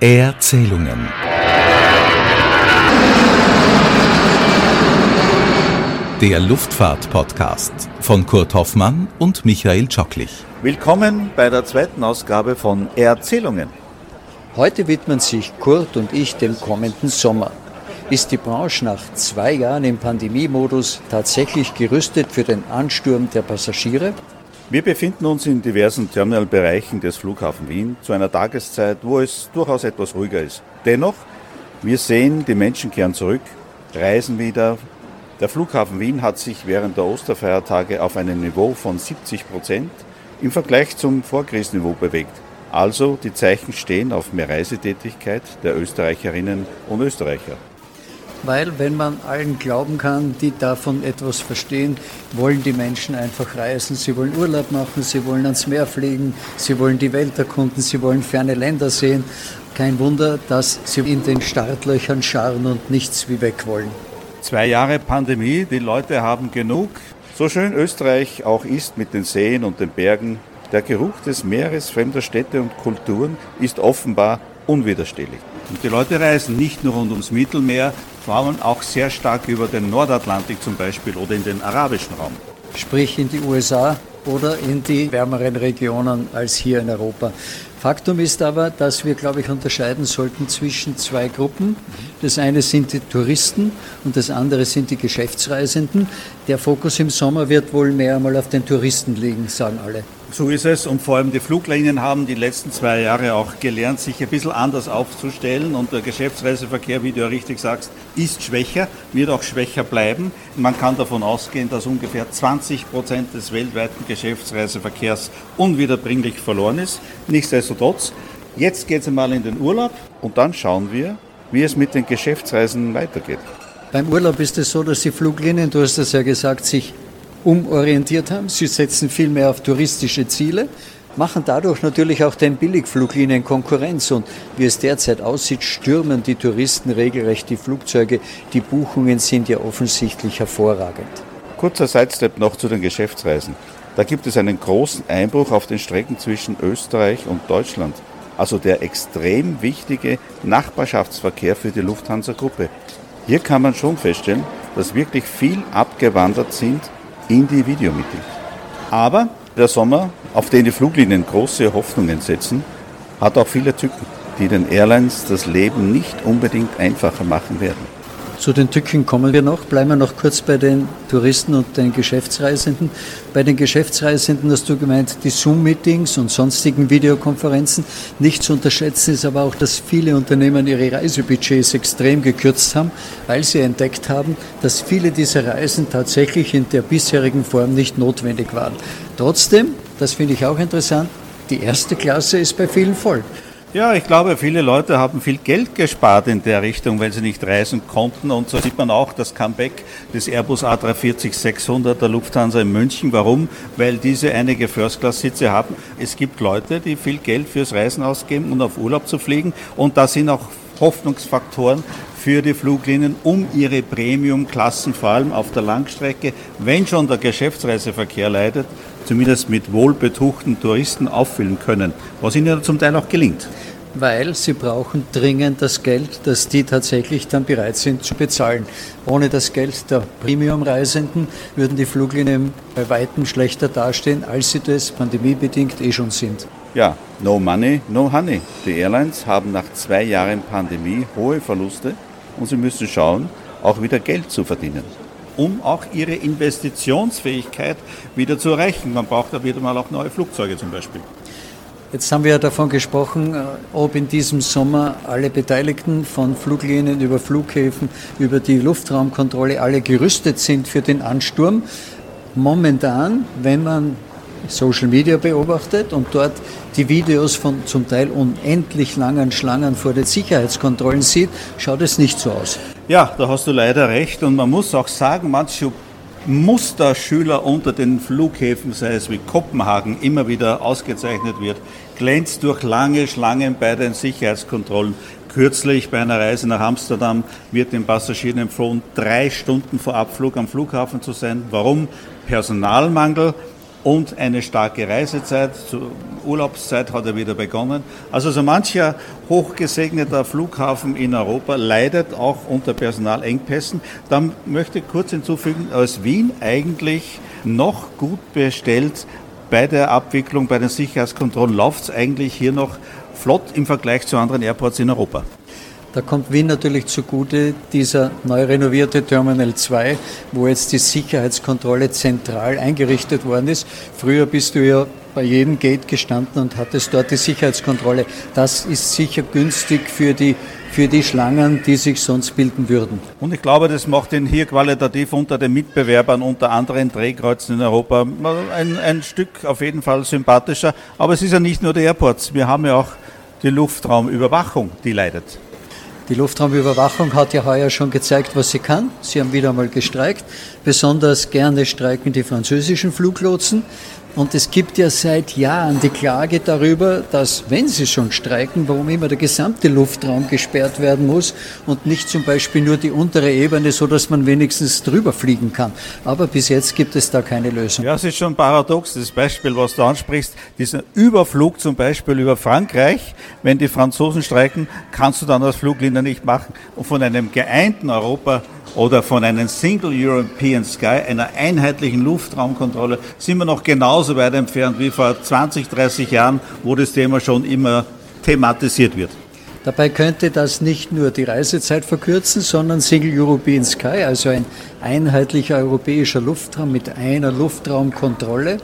Erzählungen. Der Luftfahrt-Podcast von Kurt Hoffmann und Michael Tschocklich. Willkommen bei der zweiten Ausgabe von Erzählungen. Heute widmen sich Kurt und ich dem kommenden Sommer. Ist die Branche nach zwei Jahren im Pandemiemodus tatsächlich gerüstet für den Ansturm der Passagiere? Wir befinden uns in diversen Terminalbereichen des Flughafen Wien zu einer Tageszeit, wo es durchaus etwas ruhiger ist. Dennoch, wir sehen, die Menschen kehren zurück, reisen wieder. Der Flughafen Wien hat sich während der Osterfeiertage auf einem Niveau von 70 Prozent im Vergleich zum Vorkrisenniveau bewegt. Also die Zeichen stehen auf mehr Reisetätigkeit der Österreicherinnen und Österreicher weil wenn man allen glauben kann, die davon etwas verstehen, wollen die Menschen einfach reisen. Sie wollen Urlaub machen, sie wollen ans Meer fliegen, sie wollen die Welt erkunden, sie wollen ferne Länder sehen. Kein Wunder, dass sie in den Startlöchern scharren und nichts wie weg wollen. Zwei Jahre Pandemie, die Leute haben genug. So schön Österreich auch ist mit den Seen und den Bergen, der Geruch des Meeres, fremder Städte und Kulturen ist offenbar unwiderstehlich. Und die Leute reisen nicht nur rund ums Mittelmeer, vor auch sehr stark über den Nordatlantik zum Beispiel oder in den arabischen Raum. Sprich in die USA oder in die wärmeren Regionen als hier in Europa. Faktum ist aber, dass wir, glaube ich, unterscheiden sollten zwischen zwei Gruppen. Das eine sind die Touristen und das andere sind die Geschäftsreisenden. Der Fokus im Sommer wird wohl mehr einmal auf den Touristen liegen, sagen alle. So ist es und vor allem die Fluglinien haben die letzten zwei Jahre auch gelernt, sich ein bisschen anders aufzustellen und der Geschäftsreiseverkehr, wie du ja richtig sagst, ist schwächer, wird auch schwächer bleiben. Man kann davon ausgehen, dass ungefähr 20 Prozent des weltweiten Geschäftsreiseverkehrs unwiederbringlich verloren ist. Nichtsdestotrotz, jetzt geht es einmal in den Urlaub und dann schauen wir, wie es mit den Geschäftsreisen weitergeht. Beim Urlaub ist es so, dass die Fluglinien, du hast es ja gesagt, sich umorientiert haben. Sie setzen viel mehr auf touristische Ziele, machen dadurch natürlich auch den Billigfluglinien Konkurrenz. Und wie es derzeit aussieht, stürmen die Touristen regelrecht die Flugzeuge. Die Buchungen sind ja offensichtlich hervorragend. Kurzer Sidestep noch zu den Geschäftsreisen. Da gibt es einen großen Einbruch auf den Strecken zwischen Österreich und Deutschland. Also der extrem wichtige Nachbarschaftsverkehr für die Lufthansa-Gruppe. Hier kann man schon feststellen, dass wirklich viel abgewandert sind in die Videomeeting. Aber der Sommer, auf den die Fluglinien große Hoffnungen setzen, hat auch viele Tücken, die den Airlines das Leben nicht unbedingt einfacher machen werden. Zu den Tücken kommen wir noch. Bleiben wir noch kurz bei den Touristen und den Geschäftsreisenden. Bei den Geschäftsreisenden hast du gemeint, die Zoom-Meetings und sonstigen Videokonferenzen. Nicht zu unterschätzen ist aber auch, dass viele Unternehmen ihre Reisebudgets extrem gekürzt haben, weil sie entdeckt haben, dass viele dieser Reisen tatsächlich in der bisherigen Form nicht notwendig waren. Trotzdem, das finde ich auch interessant, die erste Klasse ist bei vielen voll. Ja, ich glaube, viele Leute haben viel Geld gespart in der Richtung, weil sie nicht reisen konnten. Und so sieht man auch das Comeback des Airbus A340-600 der Lufthansa in München. Warum? Weil diese einige First-Class-Sitze haben. Es gibt Leute, die viel Geld fürs Reisen ausgeben und auf Urlaub zu fliegen. Und da sind auch Hoffnungsfaktoren für die Fluglinien, um ihre Premium-Klassen, vor allem auf der Langstrecke, wenn schon der Geschäftsreiseverkehr leidet, zumindest mit wohlbetuchten Touristen auffüllen können, was ihnen zum Teil auch gelingt. Weil sie brauchen dringend das Geld, das die tatsächlich dann bereit sind zu bezahlen. Ohne das Geld der Premium-Reisenden würden die Fluglinien bei weitem schlechter dastehen, als sie das pandemiebedingt eh schon sind. Ja, no money, no honey. Die Airlines haben nach zwei Jahren Pandemie hohe Verluste und sie müssen schauen, auch wieder Geld zu verdienen um auch ihre Investitionsfähigkeit wieder zu erreichen. Man braucht da wieder mal auch neue Flugzeuge zum Beispiel. Jetzt haben wir ja davon gesprochen, äh, ob in diesem Sommer alle Beteiligten von Fluglinien über Flughäfen, über die Luftraumkontrolle alle gerüstet sind für den Ansturm. Momentan, wenn man Social Media beobachtet und dort die Videos von zum Teil unendlich langen Schlangen vor den Sicherheitskontrollen sieht, schaut es nicht so aus. Ja, da hast du leider recht und man muss auch sagen, manche Musterschüler unter den Flughäfen, sei es wie Kopenhagen, immer wieder ausgezeichnet wird, glänzt durch lange Schlangen bei den Sicherheitskontrollen. Kürzlich bei einer Reise nach Amsterdam wird den Passagieren empfohlen, drei Stunden vor Abflug am Flughafen zu sein. Warum? Personalmangel und eine starke Reisezeit. Zur Urlaubszeit hat er wieder begonnen. Also so mancher hochgesegneter Flughafen in Europa leidet auch unter Personalengpässen. Dann möchte ich kurz hinzufügen, aus Wien eigentlich noch gut bestellt bei der Abwicklung, bei den Sicherheitskontrollen läuft es eigentlich hier noch flott im Vergleich zu anderen Airports in Europa. Da kommt Wien natürlich zugute, dieser neu renovierte Terminal 2, wo jetzt die Sicherheitskontrolle zentral eingerichtet worden ist. Früher bist du ja bei jedem Gate gestanden und hattest dort die Sicherheitskontrolle. Das ist sicher günstig für die für die Schlangen, die sich sonst bilden würden. Und ich glaube, das macht ihn hier qualitativ unter den Mitbewerbern, unter anderen Drehkreuzen in Europa ein, ein Stück auf jeden Fall sympathischer. Aber es ist ja nicht nur der Airports, wir haben ja auch die Luftraumüberwachung, die leidet. Die Luftraumüberwachung hat ja heuer schon gezeigt, was sie kann. Sie haben wieder einmal gestreikt. Besonders gerne streiken die französischen Fluglotsen. Und es gibt ja seit Jahren die Klage darüber, dass, wenn sie schon streiken, warum immer der gesamte Luftraum gesperrt werden muss und nicht zum Beispiel nur die untere Ebene, so dass man wenigstens drüber fliegen kann. Aber bis jetzt gibt es da keine Lösung. Ja, es ist schon paradox, das Beispiel, was du ansprichst. Dieser Überflug zum Beispiel über Frankreich, wenn die Franzosen streiken, kannst du dann als Fluglinie nicht machen. Und von einem geeinten Europa oder von einem Single European Sky, einer einheitlichen Luftraumkontrolle, sind wir noch genauso weit entfernt wie vor 20, 30 Jahren, wo das Thema schon immer thematisiert wird. Dabei könnte das nicht nur die Reisezeit verkürzen, sondern Single European Sky, also ein einheitlicher europäischer Luftraum mit einer Luftraumkontrolle.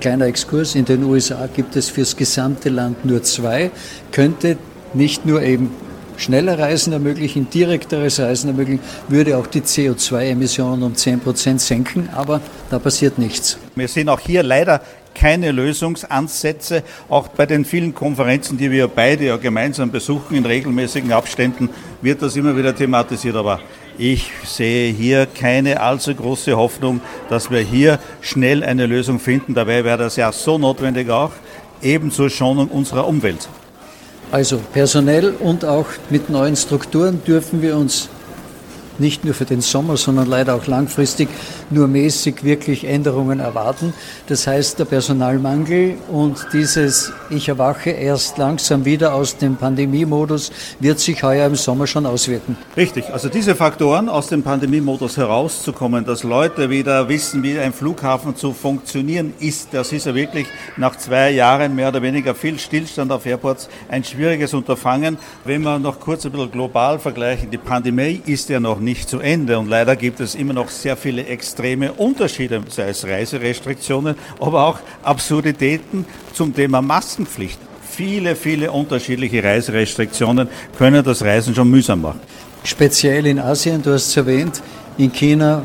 Kleiner Exkurs, in den USA gibt es fürs gesamte Land nur zwei, könnte nicht nur eben schneller Reisen ermöglichen, direkteres Reisen ermöglichen, würde auch die CO2-Emissionen um 10 Prozent senken, aber da passiert nichts. Wir sehen auch hier leider keine Lösungsansätze. Auch bei den vielen Konferenzen, die wir beide ja gemeinsam besuchen in regelmäßigen Abständen, wird das immer wieder thematisiert. Aber ich sehe hier keine allzu große Hoffnung, dass wir hier schnell eine Lösung finden. Dabei wäre das ja so notwendig auch, ebenso Schonung unserer Umwelt. Also personell und auch mit neuen Strukturen dürfen wir uns nicht nur für den Sommer, sondern leider auch langfristig nur mäßig wirklich Änderungen erwarten. Das heißt, der Personalmangel und dieses Ich erwache erst langsam wieder aus dem Pandemiemodus wird sich heuer im Sommer schon auswirken. Richtig, also diese Faktoren aus dem Pandemiemodus herauszukommen, dass Leute wieder wissen, wie ein Flughafen zu funktionieren ist, das ist ja wirklich nach zwei Jahren mehr oder weniger viel Stillstand auf Airports ein schwieriges Unterfangen. Wenn wir noch kurz ein bisschen global vergleichen, die Pandemie ist ja noch nicht zu Ende und leider gibt es immer noch sehr viele extreme Unterschiede, sei es Reiserestriktionen, aber auch Absurditäten zum Thema Maskenpflicht. Viele, viele unterschiedliche Reiserestriktionen können das Reisen schon mühsam machen. Speziell in Asien, du hast es erwähnt, in China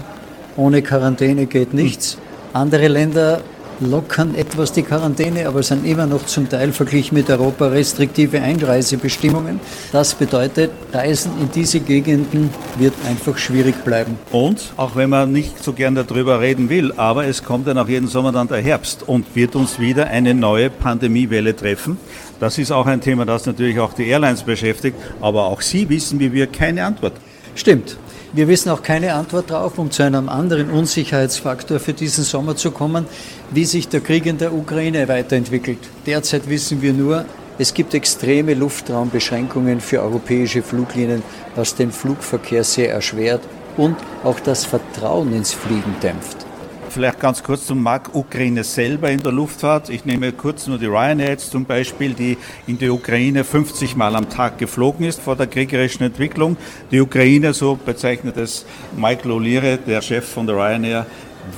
ohne Quarantäne geht nichts. Andere Länder lockern etwas die Quarantäne, aber sind immer noch zum Teil verglichen mit Europa restriktive Einreisebestimmungen. Das bedeutet, Reisen in diese Gegenden wird einfach schwierig bleiben. Und, auch wenn man nicht so gern darüber reden will, aber es kommt ja nach jedem Sommer dann der Herbst und wird uns wieder eine neue Pandemiewelle treffen. Das ist auch ein Thema, das natürlich auch die Airlines beschäftigt, aber auch Sie wissen wie wir keine Antwort. Stimmt. Wir wissen auch keine Antwort darauf, um zu einem anderen Unsicherheitsfaktor für diesen Sommer zu kommen, wie sich der Krieg in der Ukraine weiterentwickelt. Derzeit wissen wir nur, es gibt extreme Luftraumbeschränkungen für europäische Fluglinien, was den Flugverkehr sehr erschwert und auch das Vertrauen ins Fliegen dämpft. Vielleicht ganz kurz zum Markt Ukraine selber in der Luftfahrt. Ich nehme kurz nur die Ryanair jetzt zum Beispiel, die in die Ukraine 50 Mal am Tag geflogen ist vor der kriegerischen Entwicklung. Die Ukraine, so bezeichnet es Michael O'Leary, der Chef von der Ryanair,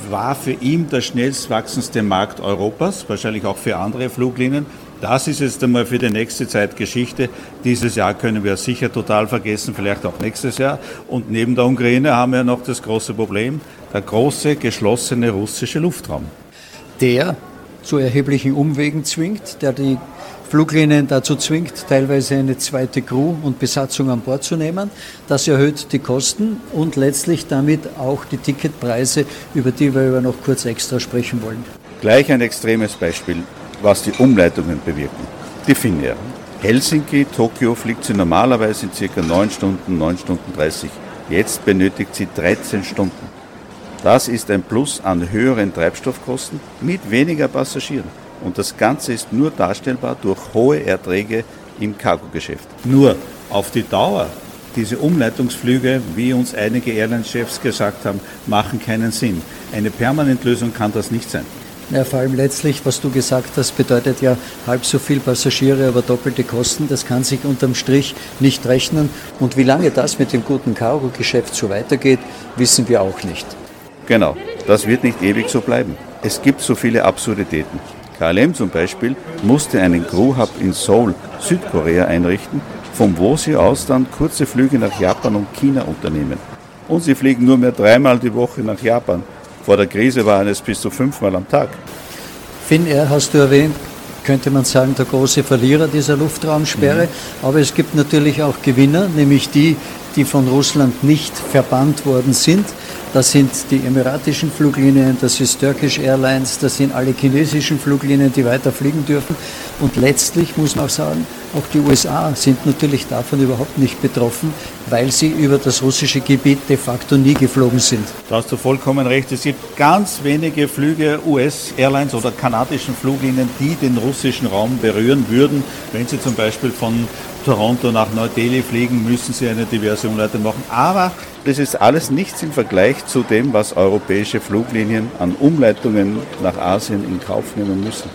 war für ihn der schnellst wachsendste Markt Europas, wahrscheinlich auch für andere Fluglinien. Das ist jetzt einmal für die nächste Zeit Geschichte. Dieses Jahr können wir sicher total vergessen, vielleicht auch nächstes Jahr. Und neben der Ukraine haben wir noch das große Problem, der große geschlossene russische Luftraum. Der zu erheblichen Umwegen zwingt, der die Fluglinien dazu zwingt, teilweise eine zweite Crew und Besatzung an Bord zu nehmen. Das erhöht die Kosten und letztlich damit auch die Ticketpreise, über die wir noch kurz extra sprechen wollen. Gleich ein extremes Beispiel was die Umleitungen bewirken. Die Finnair. Helsinki, Tokio fliegt sie normalerweise in circa 9 Stunden, 9 Stunden 30. Jetzt benötigt sie 13 Stunden. Das ist ein Plus an höheren Treibstoffkosten mit weniger Passagieren. Und das Ganze ist nur darstellbar durch hohe Erträge im Cargogeschäft. Nur auf die Dauer, diese Umleitungsflüge, wie uns einige Airline-Chefs gesagt haben, machen keinen Sinn. Eine Permanentlösung kann das nicht sein. Ja, vor allem letztlich, was du gesagt hast, bedeutet ja halb so viel Passagiere, aber doppelte Kosten. Das kann sich unterm Strich nicht rechnen. Und wie lange das mit dem guten Cargo-Geschäft so weitergeht, wissen wir auch nicht. Genau, das wird nicht ewig so bleiben. Es gibt so viele Absurditäten. KLM zum Beispiel musste einen Crew-Hub in Seoul, Südkorea einrichten, von wo sie aus dann kurze Flüge nach Japan und China unternehmen. Und sie fliegen nur mehr dreimal die Woche nach Japan. Vor der Krise waren es bis zu fünfmal am Tag. Finnair hast du erwähnt, könnte man sagen, der große Verlierer dieser Luftraumsperre. Mhm. Aber es gibt natürlich auch Gewinner, nämlich die, die von Russland nicht verbannt worden sind. Das sind die emiratischen Fluglinien, das ist Turkish Airlines, das sind alle chinesischen Fluglinien, die weiter fliegen dürfen. Und letztlich muss man auch sagen, auch die USA sind natürlich davon überhaupt nicht betroffen, weil sie über das russische Gebiet de facto nie geflogen sind. Da hast du vollkommen recht. Es gibt ganz wenige Flüge US-Airlines oder kanadischen Fluglinien, die den russischen Raum berühren würden. Wenn sie zum Beispiel von Toronto nach Neu-Delhi fliegen, müssen sie eine diverse Umleitung machen. Aber das ist alles nichts im Vergleich zu dem, was europäische Fluglinien an Umleitungen nach Asien in Kauf nehmen müssen.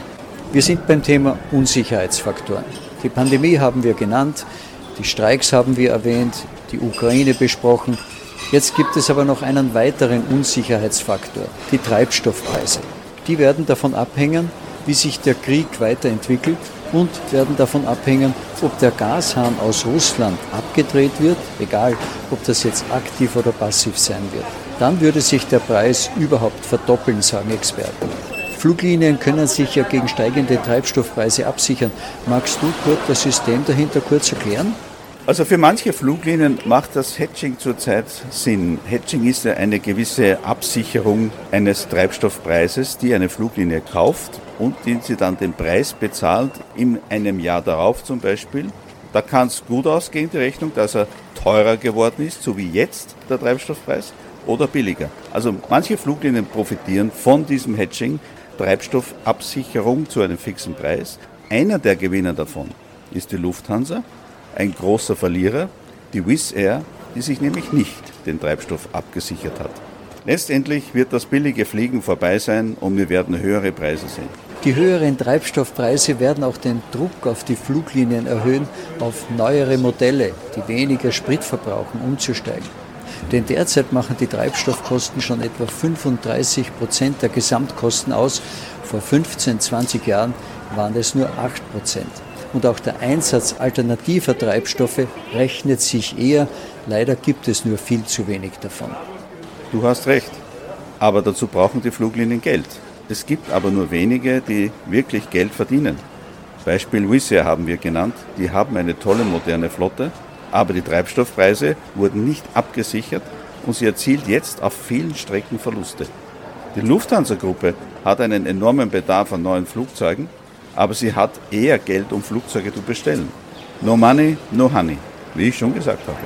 Wir sind beim Thema Unsicherheitsfaktoren. Die Pandemie haben wir genannt, die Streiks haben wir erwähnt, die Ukraine besprochen. Jetzt gibt es aber noch einen weiteren Unsicherheitsfaktor, die Treibstoffpreise. Die werden davon abhängen, wie sich der Krieg weiterentwickelt und werden davon abhängen, ob der Gashahn aus Russland abgedreht wird, egal ob das jetzt aktiv oder passiv sein wird. Dann würde sich der Preis überhaupt verdoppeln, sagen Experten. Fluglinien können sich ja gegen steigende Treibstoffpreise absichern. Magst du Kurt das System dahinter kurz erklären? Also für manche Fluglinien macht das Hedging zurzeit Sinn. Hedging ist ja eine gewisse Absicherung eines Treibstoffpreises, die eine Fluglinie kauft und den sie dann den Preis bezahlt in einem Jahr darauf zum Beispiel. Da kann es gut ausgehen, die Rechnung, dass er teurer geworden ist, so wie jetzt der Treibstoffpreis, oder billiger. Also manche Fluglinien profitieren von diesem Hedging, Treibstoffabsicherung zu einem fixen Preis. Einer der Gewinner davon ist die Lufthansa ein großer Verlierer, die Wizz Air, die sich nämlich nicht den Treibstoff abgesichert hat. Letztendlich wird das billige Fliegen vorbei sein und wir werden höhere Preise sehen. Die höheren Treibstoffpreise werden auch den Druck auf die Fluglinien erhöhen, auf neuere Modelle, die weniger Sprit verbrauchen, umzusteigen. Denn derzeit machen die Treibstoffkosten schon etwa 35 Prozent der Gesamtkosten aus. Vor 15, 20 Jahren waren es nur 8 Prozent und auch der Einsatz alternativer Treibstoffe rechnet sich eher. Leider gibt es nur viel zu wenig davon. Du hast recht, aber dazu brauchen die Fluglinien Geld. Es gibt aber nur wenige, die wirklich Geld verdienen. Beispiel Wizz haben wir genannt. Die haben eine tolle moderne Flotte, aber die Treibstoffpreise wurden nicht abgesichert und sie erzielt jetzt auf vielen Strecken Verluste. Die Lufthansa-Gruppe hat einen enormen Bedarf an neuen Flugzeugen aber sie hat eher Geld, um Flugzeuge zu bestellen. No money, no honey, wie ich schon gesagt habe.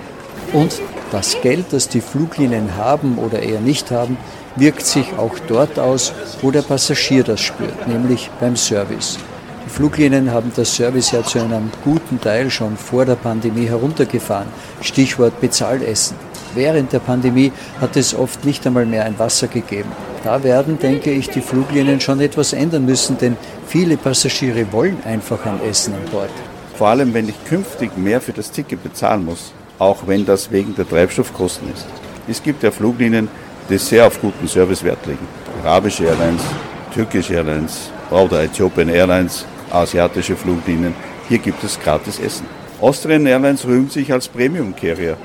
Und das Geld, das die Fluglinien haben oder eher nicht haben, wirkt sich auch dort aus, wo der Passagier das spürt, nämlich beim Service. Die Fluglinien haben das Service ja zu einem guten Teil schon vor der Pandemie heruntergefahren. Stichwort Bezahlessen. Während der Pandemie hat es oft nicht einmal mehr ein Wasser gegeben. Da werden, denke ich, die Fluglinien schon etwas ändern müssen, denn viele Passagiere wollen einfach ein Essen an Bord. Vor allem, wenn ich künftig mehr für das Ticket bezahlen muss, auch wenn das wegen der Treibstoffkosten ist. Es gibt ja Fluglinien, die sehr auf guten Service Wert legen. Arabische Airlines, Türkische Airlines oder Ethiopian Airlines, asiatische Fluglinien. Hier gibt es gratis Essen. Austrian Airlines rühmt sich als Premium Carrier.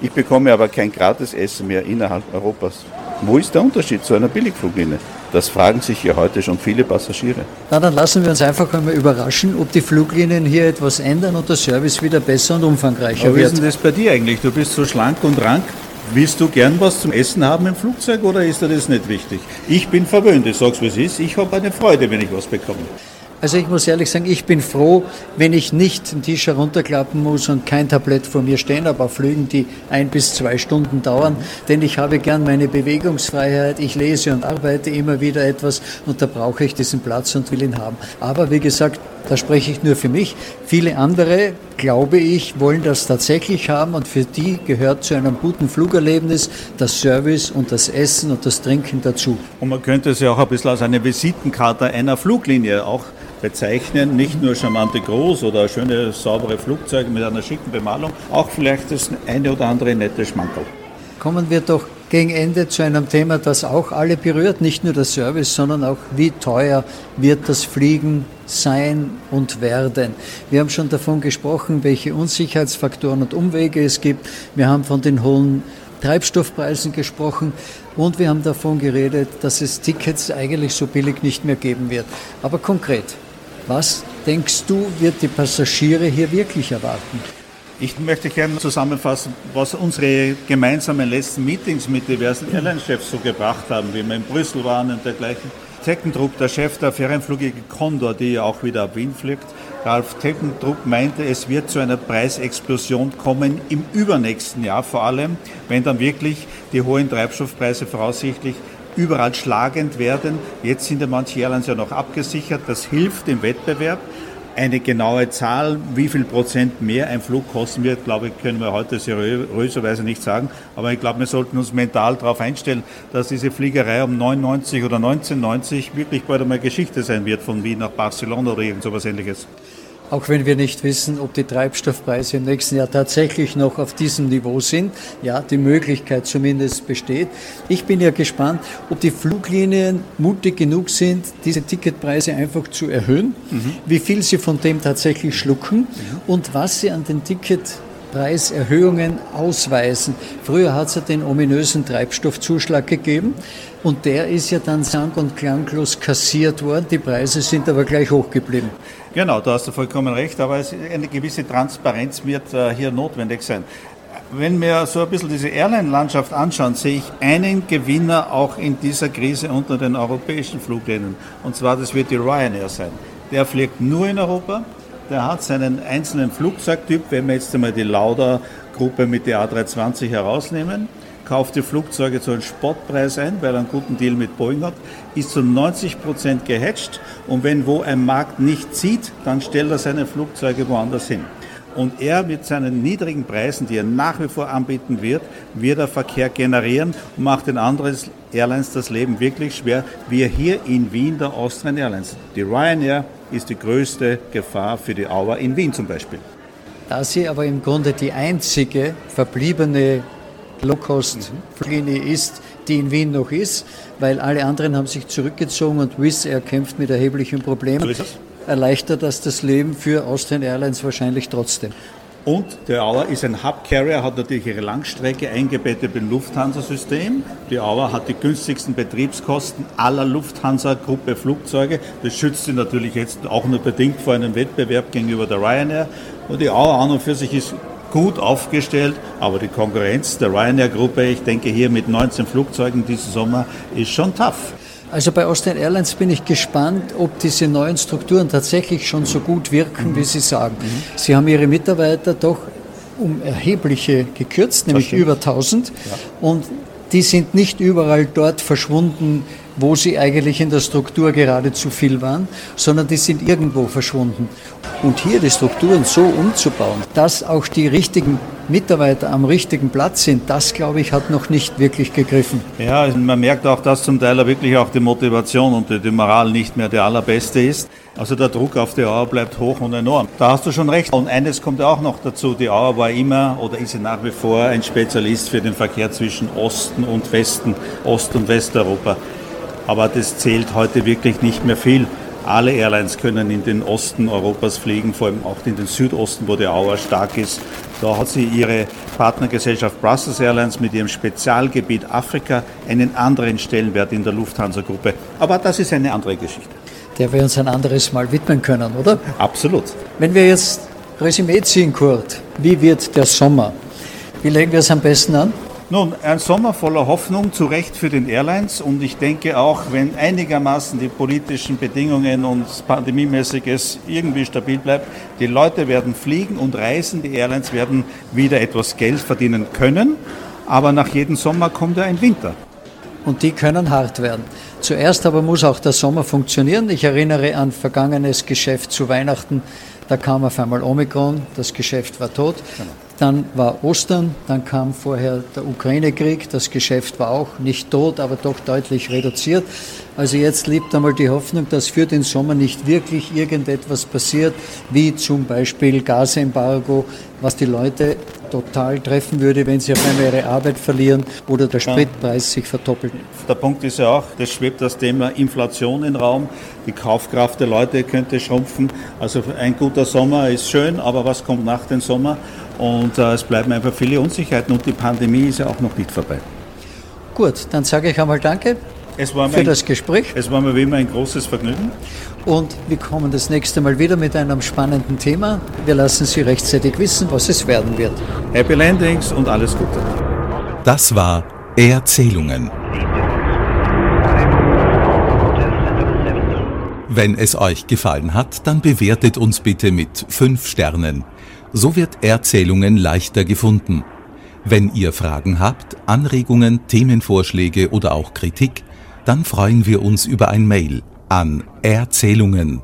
Ich bekomme aber kein gratis Essen mehr innerhalb Europas. Wo ist der Unterschied zu einer Billigfluglinie? Das fragen sich ja heute schon viele Passagiere. Na, dann lassen wir uns einfach einmal überraschen, ob die Fluglinien hier etwas ändern und der Service wieder besser und umfangreicher Aber wird. Wie ist denn das bei dir eigentlich? Du bist so schlank und rank. Willst du gern was zum Essen haben im Flugzeug oder ist dir das nicht wichtig? Ich bin verwöhnt, ich sag's wie es ist. Ich habe eine Freude, wenn ich was bekomme. Also ich muss ehrlich sagen, ich bin froh, wenn ich nicht den Tisch herunterklappen muss und kein Tablett vor mir stehen habe auf Flügen, die ein bis zwei Stunden dauern. Denn ich habe gern meine Bewegungsfreiheit. Ich lese und arbeite immer wieder etwas und da brauche ich diesen Platz und will ihn haben. Aber wie gesagt, da spreche ich nur für mich. Viele andere, glaube ich, wollen das tatsächlich haben und für die gehört zu einem guten Flugerlebnis das Service und das Essen und das Trinken dazu. Und man könnte es ja auch ein bisschen als eine Visitenkarte einer Fluglinie auch bezeichnen. Nicht nur charmante Groß- oder schöne, saubere Flugzeuge mit einer schicken Bemalung, auch vielleicht das eine oder andere nette Schmankerl. Kommen wir doch gegen Ende zu einem Thema, das auch alle berührt, nicht nur der Service, sondern auch wie teuer wird das Fliegen sein und werden. Wir haben schon davon gesprochen, welche Unsicherheitsfaktoren und Umwege es gibt. Wir haben von den hohen Treibstoffpreisen gesprochen und wir haben davon geredet, dass es Tickets eigentlich so billig nicht mehr geben wird. Aber konkret, was denkst du, wird die Passagiere hier wirklich erwarten? Ich möchte gerne zusammenfassen, was unsere gemeinsamen letzten Meetings mit diversen Airline-Chefs so gebracht haben, wie wir in Brüssel waren und dergleichen. Teckentrupp, der Chef der Ferienflugige Condor, die ja auch wieder ab Wien fliegt, Ralf Teckentrupp meinte, es wird zu einer Preisexplosion kommen im übernächsten Jahr vor allem, wenn dann wirklich die hohen Treibstoffpreise voraussichtlich überall schlagend werden. Jetzt sind ja manche Airlines ja noch abgesichert. Das hilft im Wettbewerb. Eine genaue Zahl, wie viel Prozent mehr ein Flug kosten wird, glaube ich, können wir heute seriöserweise nicht sagen. Aber ich glaube, wir sollten uns mental darauf einstellen, dass diese Fliegerei um 99 oder 1990 wirklich bald einmal Geschichte sein wird von Wien nach Barcelona oder irgend sowas ähnliches auch wenn wir nicht wissen, ob die Treibstoffpreise im nächsten Jahr tatsächlich noch auf diesem Niveau sind. Ja, die Möglichkeit zumindest besteht. Ich bin ja gespannt, ob die Fluglinien mutig genug sind, diese Ticketpreise einfach zu erhöhen, mhm. wie viel sie von dem tatsächlich schlucken mhm. und was sie an den Ticketpreiserhöhungen ausweisen. Früher hat es ja den ominösen Treibstoffzuschlag gegeben und der ist ja dann sang- und klanglos kassiert worden. Die Preise sind aber gleich hoch geblieben. Genau, da hast du vollkommen recht, aber eine gewisse Transparenz wird äh, hier notwendig sein. Wenn wir so ein bisschen diese Airline-Landschaft anschauen, sehe ich einen Gewinner auch in dieser Krise unter den europäischen Fluglinien. Und zwar, das wird die Ryanair sein. Der fliegt nur in Europa, der hat seinen einzelnen Flugzeugtyp, wenn wir jetzt einmal die Lauda-Gruppe mit der A320 herausnehmen, kauft die Flugzeuge zu einem Spottpreis ein, weil er einen guten Deal mit Boeing hat, ist zu 90 Prozent gehatcht. Und wenn wo ein Markt nicht zieht, dann stellt er seine Flugzeuge woanders hin. Und er mit seinen niedrigen Preisen, die er nach wie vor anbieten wird, wird er Verkehr generieren und macht den anderen Airlines das Leben wirklich schwer. Wir hier in Wien der Austrian Airlines. Die Ryanair ist die größte Gefahr für die Auer in Wien zum Beispiel. Da sie aber im Grunde die einzige verbliebene Low-Cost-Linie ist, die in Wien noch ist, weil alle anderen haben sich zurückgezogen und Wizz Air kämpft mit erheblichen Problemen. Erleichtert das das Leben für Austrian Airlines wahrscheinlich trotzdem. Und der Auer ist ein Hub-Carrier, hat natürlich ihre Langstrecke eingebettet im Lufthansa-System. Die Auer hat die günstigsten Betriebskosten aller Lufthansa-Gruppe Flugzeuge. Das schützt sie natürlich jetzt auch nur bedingt vor einem Wettbewerb gegenüber der Ryanair. Und die Auer an und für sich ist gut aufgestellt, aber die Konkurrenz der Ryanair-Gruppe, ich denke hier mit 19 Flugzeugen diesen Sommer, ist schon tough. Also bei Austrian Airlines bin ich gespannt, ob diese neuen Strukturen tatsächlich schon so gut wirken, mhm. wie Sie sagen. Mhm. Sie haben Ihre Mitarbeiter doch um erhebliche gekürzt, nämlich über 1000. Ja. Und die sind nicht überall dort verschwunden, wo sie eigentlich in der Struktur gerade zu viel waren, sondern die sind irgendwo verschwunden. Und hier die Strukturen so umzubauen, dass auch die richtigen Mitarbeiter am richtigen Platz sind, das glaube ich hat noch nicht wirklich gegriffen. Ja, man merkt auch, dass zum Teil wirklich auch die Motivation und die Moral nicht mehr der allerbeste ist. Also der Druck auf die Auer bleibt hoch und enorm. Da hast du schon recht. Und eines kommt auch noch dazu. Die Auer war immer oder ist sie nach wie vor ein Spezialist für den Verkehr zwischen Osten und Westen, Ost- und Westeuropa. Aber das zählt heute wirklich nicht mehr viel. Alle Airlines können in den Osten Europas fliegen, vor allem auch in den Südosten, wo die Auer stark ist. Da hat sie ihre Partnergesellschaft Brussels Airlines mit ihrem Spezialgebiet Afrika einen anderen Stellenwert in der Lufthansa-Gruppe. Aber das ist eine andere Geschichte. Der wir uns ein anderes Mal widmen können, oder? Absolut. Wenn wir jetzt Resümee ziehen, Kurt, wie wird der Sommer? Wie legen wir es am besten an? Nun, ein Sommer voller Hoffnung, zu Recht für den Airlines. Und ich denke auch, wenn einigermaßen die politischen Bedingungen und pandemiemäßiges irgendwie stabil bleibt, die Leute werden fliegen und reisen, die Airlines werden wieder etwas Geld verdienen können. Aber nach jedem Sommer kommt ja ein Winter. Und die können hart werden. Zuerst aber muss auch der Sommer funktionieren. Ich erinnere an vergangenes Geschäft zu Weihnachten. Da kam auf einmal Omikron, das Geschäft war tot. Genau. Dann war Ostern, dann kam vorher der Ukraine-Krieg, das Geschäft war auch nicht tot, aber doch deutlich reduziert. Also jetzt lebt einmal die Hoffnung, dass für den Sommer nicht wirklich irgendetwas passiert, wie zum Beispiel Gasembargo, was die Leute total treffen würde, wenn sie auf einmal ihre Arbeit verlieren oder der Spritpreis sich verdoppelt. Der Punkt ist ja auch, das schwebt das Thema Inflation in Raum, die Kaufkraft der Leute könnte schrumpfen. Also ein guter Sommer ist schön, aber was kommt nach dem Sommer? Und äh, es bleiben einfach viele Unsicherheiten und die Pandemie ist ja auch noch nicht vorbei. Gut, dann sage ich einmal Danke für ein, das Gespräch. Es war mir wie immer ein großes Vergnügen. Und wir kommen das nächste Mal wieder mit einem spannenden Thema. Wir lassen Sie rechtzeitig wissen, was es werden wird. Happy Landings und alles Gute. Das war Erzählungen. Wenn es euch gefallen hat, dann bewertet uns bitte mit 5 Sternen. So wird Erzählungen leichter gefunden. Wenn ihr Fragen habt, Anregungen, Themenvorschläge oder auch Kritik, dann freuen wir uns über ein Mail an erzählungen